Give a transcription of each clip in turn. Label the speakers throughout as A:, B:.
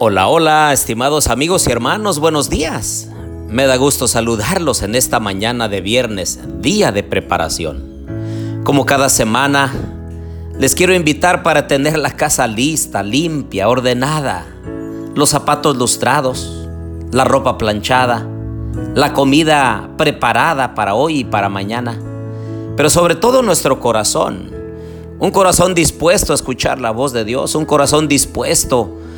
A: Hola, hola, estimados amigos y hermanos, buenos días. Me da gusto saludarlos en esta mañana de viernes, día de preparación. Como cada semana, les quiero invitar para tener la casa lista, limpia, ordenada, los zapatos lustrados, la ropa planchada, la comida preparada para hoy y para mañana, pero sobre todo nuestro corazón, un corazón dispuesto a escuchar la voz de Dios, un corazón dispuesto a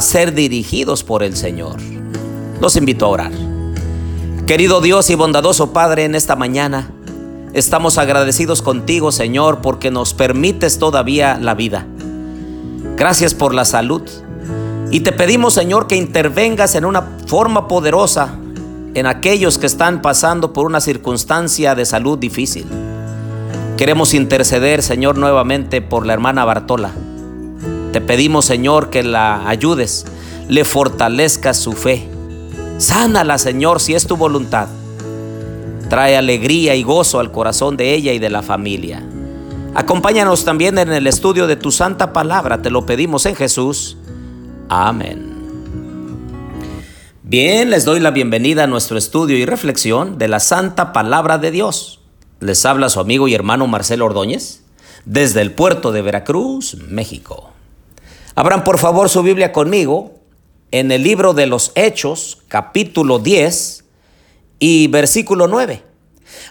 A: ser dirigidos por el Señor. Los invito a orar. Querido Dios y bondadoso Padre, en esta mañana estamos agradecidos contigo, Señor, porque nos permites todavía la vida. Gracias por la salud. Y te pedimos, Señor, que intervengas en una forma poderosa en aquellos que están pasando por una circunstancia de salud difícil. Queremos interceder, Señor, nuevamente por la hermana Bartola. Te pedimos, Señor, que la ayudes, le fortalezcas su fe. Sánala, Señor, si es tu voluntad. Trae alegría y gozo al corazón de ella y de la familia. Acompáñanos también en el estudio de tu santa palabra, te lo pedimos en Jesús. Amén. Bien, les doy la bienvenida a nuestro estudio y reflexión de la santa palabra de Dios. Les habla su amigo y hermano Marcelo Ordóñez desde el puerto de Veracruz, México. Abran por favor su Biblia conmigo en el libro de los Hechos, capítulo 10 y versículo 9.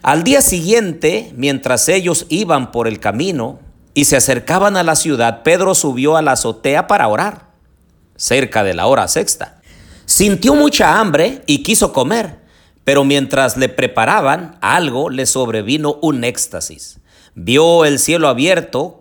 A: Al día siguiente, mientras ellos iban por el camino y se acercaban a la ciudad, Pedro subió a la azotea para orar, cerca de la hora sexta. Sintió mucha hambre y quiso comer, pero mientras le preparaban algo, le sobrevino un éxtasis. Vio el cielo abierto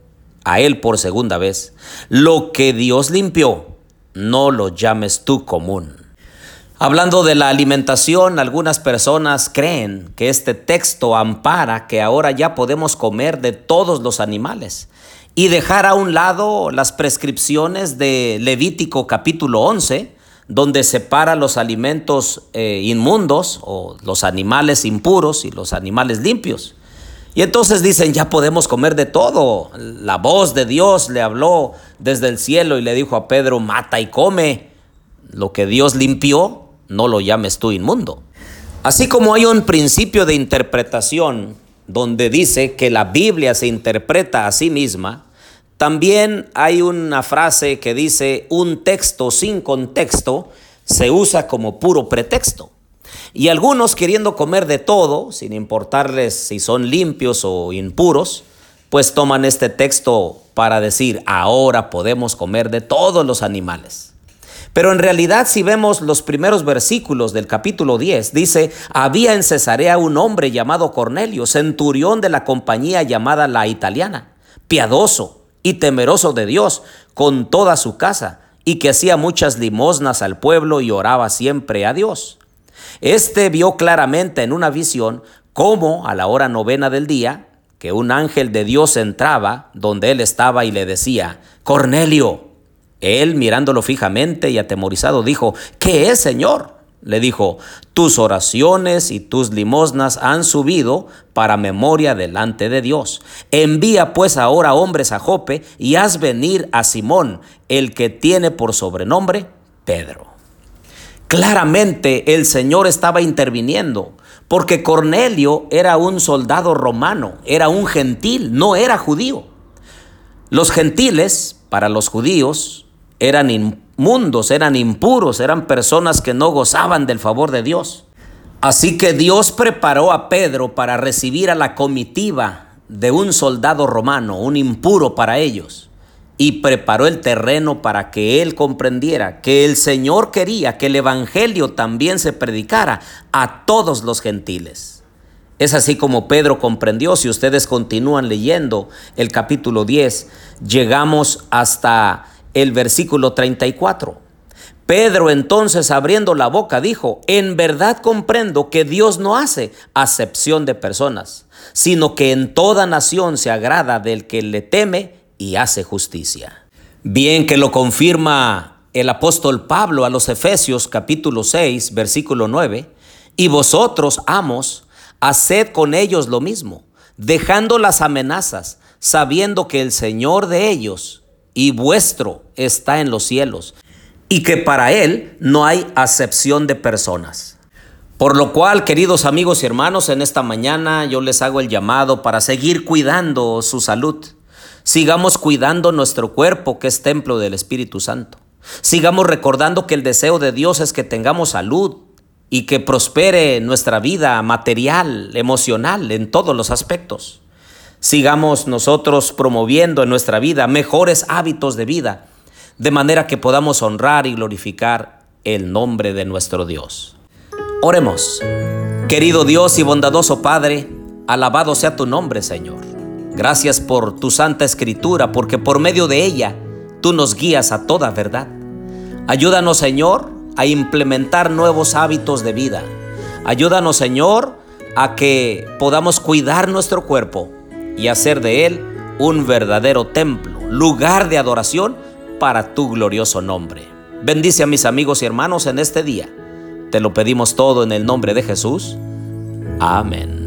A: a él por segunda vez, lo que Dios limpió, no lo llames tú común. Hablando de la alimentación, algunas personas creen que este texto ampara que ahora ya podemos comer de todos los animales y dejar a un lado las prescripciones de Levítico capítulo 11, donde separa los alimentos eh, inmundos o los animales impuros y los animales limpios. Y entonces dicen, ya podemos comer de todo. La voz de Dios le habló desde el cielo y le dijo a Pedro, mata y come. Lo que Dios limpió, no lo llames tú inmundo. Así como hay un principio de interpretación donde dice que la Biblia se interpreta a sí misma, también hay una frase que dice, un texto sin contexto se usa como puro pretexto. Y algunos queriendo comer de todo, sin importarles si son limpios o impuros, pues toman este texto para decir, ahora podemos comer de todos los animales. Pero en realidad si vemos los primeros versículos del capítulo 10, dice, había en Cesarea un hombre llamado Cornelio, centurión de la compañía llamada la italiana, piadoso y temeroso de Dios con toda su casa, y que hacía muchas limosnas al pueblo y oraba siempre a Dios. Este vio claramente en una visión cómo a la hora novena del día, que un ángel de Dios entraba donde él estaba y le decía, Cornelio. Él mirándolo fijamente y atemorizado dijo, ¿qué es, Señor? Le dijo, tus oraciones y tus limosnas han subido para memoria delante de Dios. Envía pues ahora hombres a Jope y haz venir a Simón, el que tiene por sobrenombre Pedro. Claramente el Señor estaba interviniendo, porque Cornelio era un soldado romano, era un gentil, no era judío. Los gentiles, para los judíos, eran inmundos, eran impuros, eran personas que no gozaban del favor de Dios. Así que Dios preparó a Pedro para recibir a la comitiva de un soldado romano, un impuro para ellos y preparó el terreno para que él comprendiera que el Señor quería que el Evangelio también se predicara a todos los gentiles. Es así como Pedro comprendió, si ustedes continúan leyendo el capítulo 10, llegamos hasta el versículo 34. Pedro entonces abriendo la boca dijo, en verdad comprendo que Dios no hace acepción de personas, sino que en toda nación se agrada del que le teme y hace justicia. Bien que lo confirma el apóstol Pablo a los Efesios capítulo 6 versículo 9, y vosotros, amos, haced con ellos lo mismo, dejando las amenazas, sabiendo que el Señor de ellos y vuestro está en los cielos, y que para Él no hay acepción de personas. Por lo cual, queridos amigos y hermanos, en esta mañana yo les hago el llamado para seguir cuidando su salud. Sigamos cuidando nuestro cuerpo, que es templo del Espíritu Santo. Sigamos recordando que el deseo de Dios es que tengamos salud y que prospere nuestra vida material, emocional, en todos los aspectos. Sigamos nosotros promoviendo en nuestra vida mejores hábitos de vida de manera que podamos honrar y glorificar el nombre de nuestro Dios. Oremos. Querido Dios y bondadoso Padre, alabado sea tu nombre, Señor. Gracias por tu santa escritura, porque por medio de ella tú nos guías a toda verdad. Ayúdanos, Señor, a implementar nuevos hábitos de vida. Ayúdanos, Señor, a que podamos cuidar nuestro cuerpo y hacer de él un verdadero templo, lugar de adoración para tu glorioso nombre. Bendice a mis amigos y hermanos en este día. Te lo pedimos todo en el nombre de Jesús. Amén.